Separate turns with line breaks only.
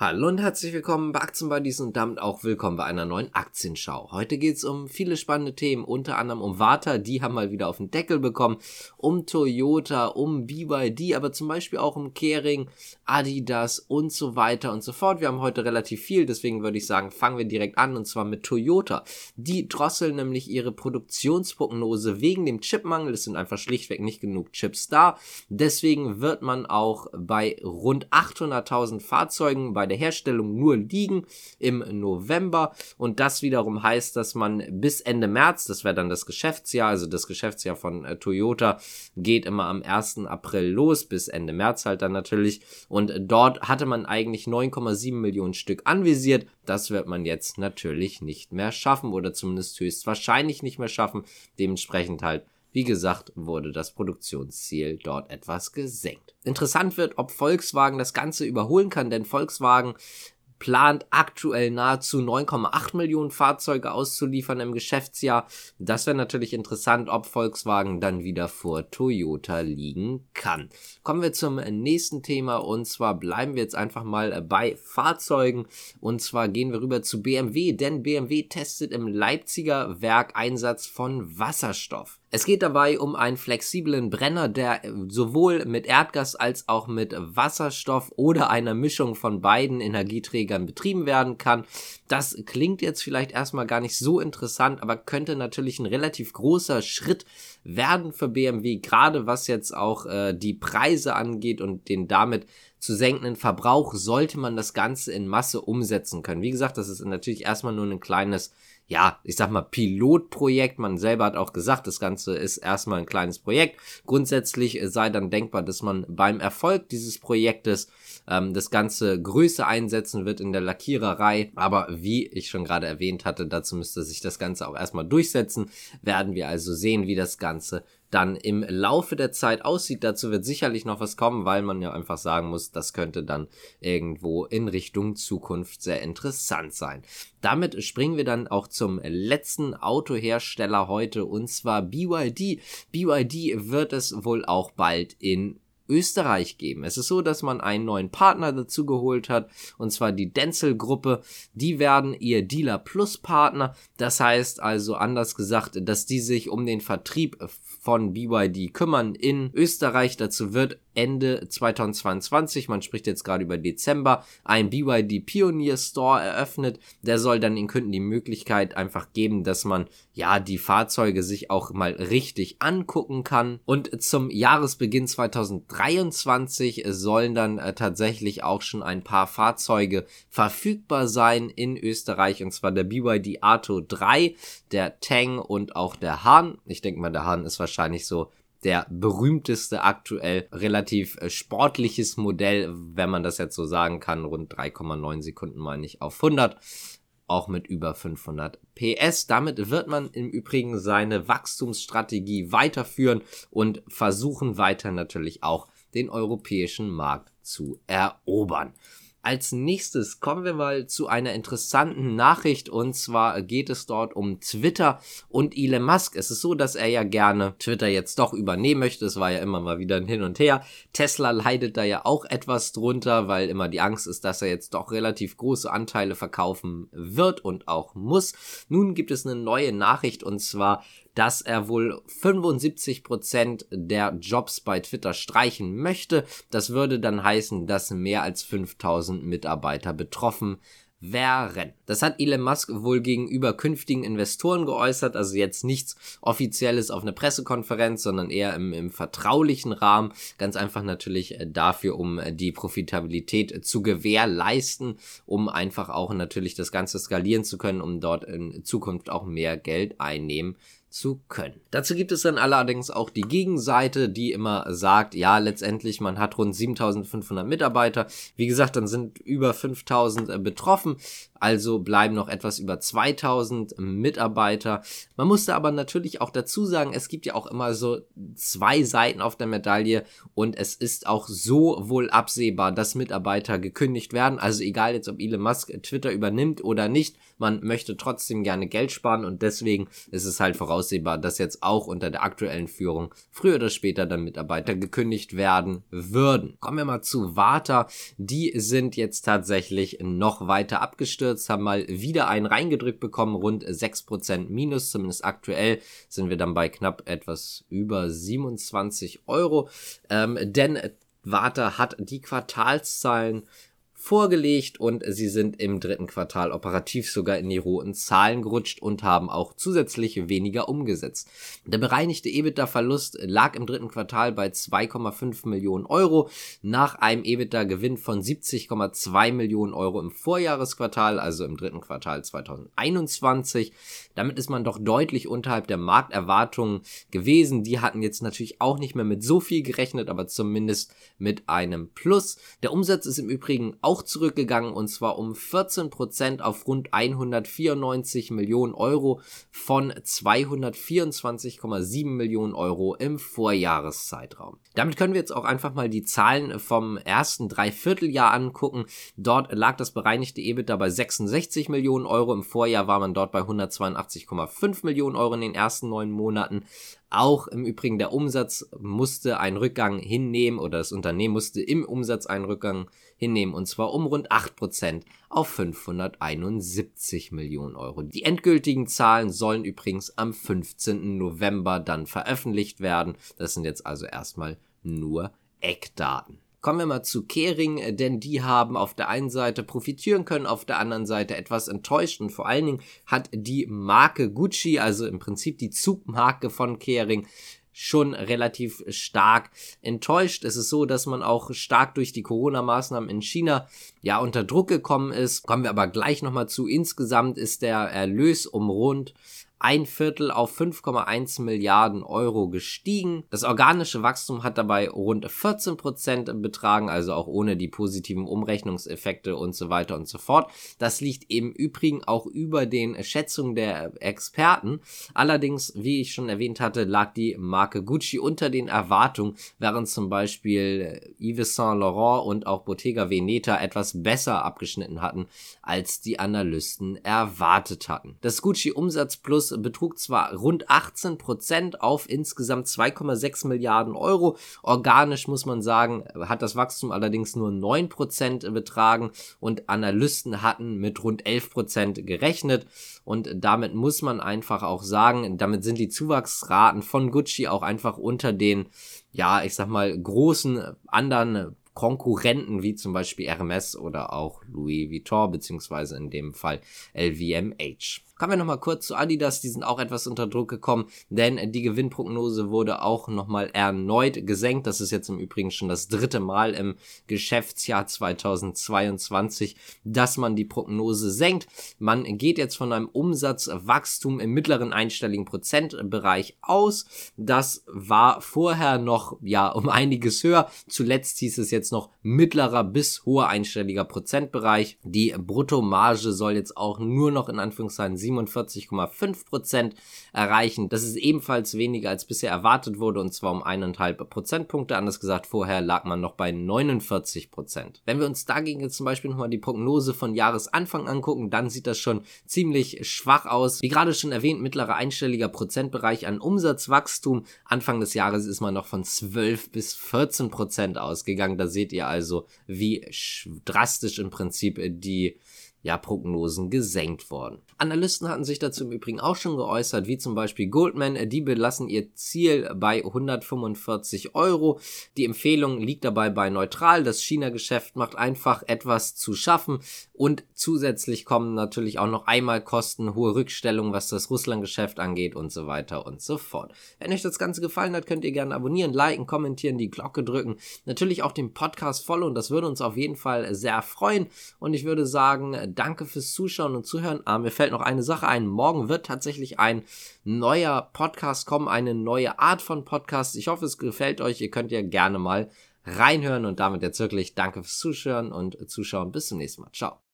Hallo und herzlich willkommen bei Aktienbuddies und damit auch willkommen bei einer neuen Aktienschau. Heute geht's um viele spannende Themen, unter anderem um Warta, die haben mal wieder auf den Deckel bekommen, um Toyota, um BYD, aber zum Beispiel auch um Kering, Adidas und so weiter und so fort. Wir haben heute relativ viel, deswegen würde ich sagen, fangen wir direkt an und zwar mit Toyota. Die drosseln nämlich ihre Produktionsprognose wegen dem Chipmangel. Es sind einfach schlichtweg nicht genug Chips da. Deswegen wird man auch bei rund 800.000 Fahrzeugen bei der Herstellung nur liegen im November. Und das wiederum heißt, dass man bis Ende März, das wäre dann das Geschäftsjahr, also das Geschäftsjahr von äh, Toyota geht immer am 1. April los, bis Ende März halt dann natürlich. Und dort hatte man eigentlich 9,7 Millionen Stück anvisiert, das wird man jetzt natürlich nicht mehr schaffen oder zumindest höchstwahrscheinlich nicht mehr schaffen, dementsprechend halt wie gesagt, wurde das Produktionsziel dort etwas gesenkt. Interessant wird, ob Volkswagen das Ganze überholen kann, denn Volkswagen plant aktuell nahezu 9,8 Millionen Fahrzeuge auszuliefern im Geschäftsjahr. Das wäre natürlich interessant, ob Volkswagen dann wieder vor Toyota liegen kann. Kommen wir zum nächsten Thema und zwar bleiben wir jetzt einfach mal bei Fahrzeugen und zwar gehen wir rüber zu BMW, denn BMW testet im Leipziger Werk Einsatz von Wasserstoff. Es geht dabei um einen flexiblen Brenner, der sowohl mit Erdgas als auch mit Wasserstoff oder einer Mischung von beiden Energieträgern betrieben werden kann. Das klingt jetzt vielleicht erstmal gar nicht so interessant, aber könnte natürlich ein relativ großer Schritt werden für BMW, gerade was jetzt auch äh, die Preise angeht und den damit zu senkenden Verbrauch, sollte man das Ganze in Masse umsetzen können. Wie gesagt, das ist natürlich erstmal nur ein kleines ja, ich sag mal, Pilotprojekt. Man selber hat auch gesagt, das Ganze ist erstmal ein kleines Projekt. Grundsätzlich sei dann denkbar, dass man beim Erfolg dieses Projektes ähm, das Ganze größer einsetzen wird in der Lackiererei. Aber wie ich schon gerade erwähnt hatte, dazu müsste sich das Ganze auch erstmal durchsetzen. Werden wir also sehen, wie das Ganze dann im Laufe der Zeit aussieht. Dazu wird sicherlich noch was kommen, weil man ja einfach sagen muss, das könnte dann irgendwo in Richtung Zukunft sehr interessant sein. Damit springen wir dann auch zum letzten Autohersteller heute und zwar BYD. BYD wird es wohl auch bald in Österreich geben. Es ist so, dass man einen neuen Partner dazu geholt hat, und zwar die Denzel Gruppe. Die werden ihr Dealer Plus Partner. Das heißt also anders gesagt, dass die sich um den Vertrieb von BYD kümmern in Österreich. Dazu wird Ende 2022, man spricht jetzt gerade über Dezember, ein BYD Pioneer Store eröffnet. Der soll dann den Kunden die Möglichkeit einfach geben, dass man ja die Fahrzeuge sich auch mal richtig angucken kann. Und zum Jahresbeginn 2023 sollen dann äh, tatsächlich auch schon ein paar Fahrzeuge verfügbar sein in Österreich und zwar der BYD Arto 3, der Tang und auch der Hahn. Ich denke mal, der Hahn ist wahrscheinlich so der berühmteste aktuell relativ äh, sportliches Modell, wenn man das jetzt so sagen kann, rund 3,9 Sekunden meine ich auf 100 auch mit über 500 PS. Damit wird man im Übrigen seine Wachstumsstrategie weiterführen und versuchen weiter natürlich auch den europäischen Markt zu erobern. Als nächstes kommen wir mal zu einer interessanten Nachricht und zwar geht es dort um Twitter und Elon Musk. Es ist so, dass er ja gerne Twitter jetzt doch übernehmen möchte. Es war ja immer mal wieder ein Hin und Her. Tesla leidet da ja auch etwas drunter, weil immer die Angst ist, dass er jetzt doch relativ große Anteile verkaufen wird und auch muss. Nun gibt es eine neue Nachricht und zwar dass er wohl 75% der Jobs bei Twitter streichen möchte. Das würde dann heißen, dass mehr als 5000 Mitarbeiter betroffen wären. Das hat Elon Musk wohl gegenüber künftigen Investoren geäußert, also jetzt nichts Offizielles auf einer Pressekonferenz, sondern eher im, im vertraulichen Rahmen. Ganz einfach natürlich äh, dafür, um äh, die Profitabilität zu gewährleisten, um einfach auch natürlich das Ganze skalieren zu können, um dort in Zukunft auch mehr Geld einnehmen zu können. Dazu gibt es dann allerdings auch die Gegenseite, die immer sagt, ja, letztendlich man hat rund 7500 Mitarbeiter. Wie gesagt, dann sind über 5000 äh, betroffen, also bleiben noch etwas über 2000 Mitarbeiter. Man musste aber natürlich auch dazu sagen, es gibt ja auch immer so zwei Seiten auf der Medaille und es ist auch so wohl absehbar, dass Mitarbeiter gekündigt werden. Also egal jetzt, ob Elon Musk Twitter übernimmt oder nicht, man möchte trotzdem gerne Geld sparen und deswegen ist es halt voraus voraussehbar, dass jetzt auch unter der aktuellen Führung früher oder später dann Mitarbeiter gekündigt werden würden. Kommen wir mal zu Warta. Die sind jetzt tatsächlich noch weiter abgestürzt, haben mal wieder einen reingedrückt bekommen, rund 6% minus, zumindest aktuell sind wir dann bei knapp etwas über 27 Euro. Ähm, denn Warta hat die Quartalszahlen vorgelegt und sie sind im dritten Quartal operativ sogar in die roten Zahlen gerutscht und haben auch zusätzlich weniger umgesetzt. Der bereinigte EBITDA-Verlust lag im dritten Quartal bei 2,5 Millionen Euro nach einem EBITDA-Gewinn von 70,2 Millionen Euro im Vorjahresquartal, also im dritten Quartal 2021. Damit ist man doch deutlich unterhalb der Markterwartungen gewesen. Die hatten jetzt natürlich auch nicht mehr mit so viel gerechnet, aber zumindest mit einem Plus. Der Umsatz ist im Übrigen auch zurückgegangen und zwar um 14 Prozent auf rund 194 Millionen Euro von 224,7 Millionen Euro im Vorjahreszeitraum. Damit können wir jetzt auch einfach mal die Zahlen vom ersten Dreivierteljahr angucken. Dort lag das bereinigte EBITDA bei 66 Millionen Euro. Im Vorjahr war man dort bei 182,5 Millionen Euro in den ersten neun Monaten. Auch im Übrigen der Umsatz musste einen Rückgang hinnehmen oder das Unternehmen musste im Umsatz einen Rückgang hinnehmen und zwar um rund 8% auf 571 Millionen Euro. Die endgültigen Zahlen sollen übrigens am 15. November dann veröffentlicht werden. Das sind jetzt also erstmal nur Eckdaten. Kommen wir mal zu Kering, denn die haben auf der einen Seite profitieren können, auf der anderen Seite etwas enttäuscht und vor allen Dingen hat die Marke Gucci, also im Prinzip die Zugmarke von Kering, schon relativ stark enttäuscht. Es ist so, dass man auch stark durch die Corona-Maßnahmen in China ja unter Druck gekommen ist. Kommen wir aber gleich nochmal zu. Insgesamt ist der Erlös um rund ein Viertel auf 5,1 Milliarden Euro gestiegen. Das organische Wachstum hat dabei rund 14 Prozent betragen, also auch ohne die positiven Umrechnungseffekte und so weiter und so fort. Das liegt im Übrigen auch über den Schätzungen der Experten. Allerdings, wie ich schon erwähnt hatte, lag die Marke Gucci unter den Erwartungen, während zum Beispiel Yves Saint Laurent und auch Bottega Veneta etwas besser abgeschnitten hatten, als die Analysten erwartet hatten. Das Gucci Umsatz Plus betrug zwar rund 18 Prozent auf insgesamt 2,6 Milliarden Euro. Organisch muss man sagen, hat das Wachstum allerdings nur 9 Prozent betragen und Analysten hatten mit rund 11 Prozent gerechnet. Und damit muss man einfach auch sagen, damit sind die Zuwachsraten von Gucci auch einfach unter den, ja, ich sag mal, großen anderen Konkurrenten wie zum Beispiel Hermes oder auch Louis Vuitton, beziehungsweise in dem Fall LVMH. Kommen wir nochmal kurz zu Adidas, die sind auch etwas unter Druck gekommen, denn die Gewinnprognose wurde auch nochmal erneut gesenkt. Das ist jetzt im Übrigen schon das dritte Mal im Geschäftsjahr 2022, dass man die Prognose senkt. Man geht jetzt von einem Umsatzwachstum im mittleren einstelligen Prozentbereich aus. Das war vorher noch, ja, um einiges höher. Zuletzt hieß es jetzt noch mittlerer bis hoher einstelliger Prozentbereich. Die Bruttomarge soll jetzt auch nur noch in Anführungszeichen 47,5 Prozent erreichen. Das ist ebenfalls weniger als bisher erwartet wurde und zwar um eineinhalb Prozentpunkte. Anders gesagt, vorher lag man noch bei 49 Prozent. Wenn wir uns dagegen jetzt zum Beispiel nochmal die Prognose von Jahresanfang angucken, dann sieht das schon ziemlich schwach aus. Wie gerade schon erwähnt, mittlerer einstelliger Prozentbereich an Umsatzwachstum. Anfang des Jahres ist man noch von 12 bis 14 Prozent ausgegangen. Da seht ihr also, wie drastisch im Prinzip die ja, Prognosen gesenkt worden. Analysten hatten sich dazu im Übrigen auch schon geäußert, wie zum Beispiel Goldman, die belassen ihr Ziel bei 145 Euro. Die Empfehlung liegt dabei bei neutral. Das China-Geschäft macht einfach etwas zu schaffen und zusätzlich kommen natürlich auch noch einmal Kosten, hohe Rückstellungen, was das Russland-Geschäft angeht und so weiter und so fort. Wenn euch das Ganze gefallen hat, könnt ihr gerne abonnieren, liken, kommentieren, die Glocke drücken. Natürlich auch den Podcast followen, das würde uns auf jeden Fall sehr freuen. Und ich würde sagen, danke fürs Zuschauen und Zuhören. Ah, mir fällt noch eine Sache ein. Morgen wird tatsächlich ein neuer Podcast kommen, eine neue Art von Podcast. Ich hoffe, es gefällt euch. Ihr könnt ja gerne mal reinhören und damit jetzt wirklich danke fürs Zuschauen und Zuschauen. Bis zum nächsten Mal. Ciao.